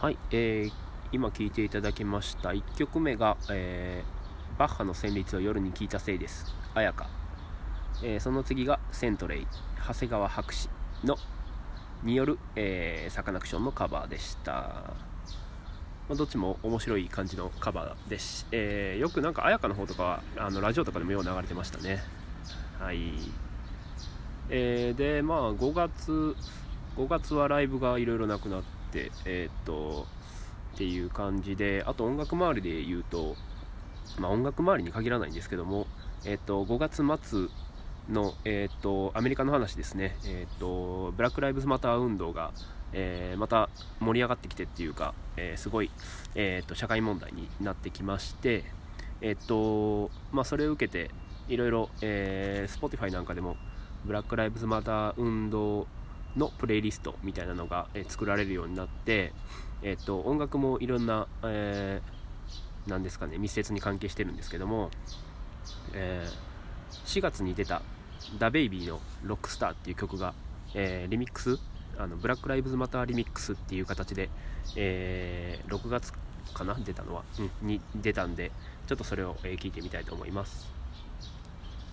はい、えー、今聴いていただきました1曲目が、えー、バッハの旋律を夜に聞いたせいです。綾香、えー、その次がセントレイ長谷川博士のによる、えー、サカナクションのカバーでした、まあ、どっちも面白い感じのカバーです、えー、よくなんか綾香の方とかあのラジオとかでもよう流れてましたね。はい。えー、でまあ5月5月はライブがいろいろなくなって、えー、っとっていう感じであと音楽周りで言うと、まあ、音楽周りに限らないんですけども、えー、っと5月末の、えー、っとアメリカの話ですね、えっとブラック・ライブズ・マター運動が、えまた盛り上がってきてっていうか、えすごい、えっと社会問題になってきまして、えっとまあ、それを受けていろいろ、え、Spotify なんかでもブラック・ライブズ・マター運動のプレイリストみたいなのが、作られるようになって、えっと、音楽もいろんな、えー、なんですかね密接に関係してるんですけども、えー、4月に出た「ダベイビーの「ロックスター」っていう曲が、えー、リミックスあのブラック・ライブズ・マターリミックスっていう形で、えー、6月かな出たのは、うん、に出たんでちょっとそれを、えー、聞いてみたいと思います。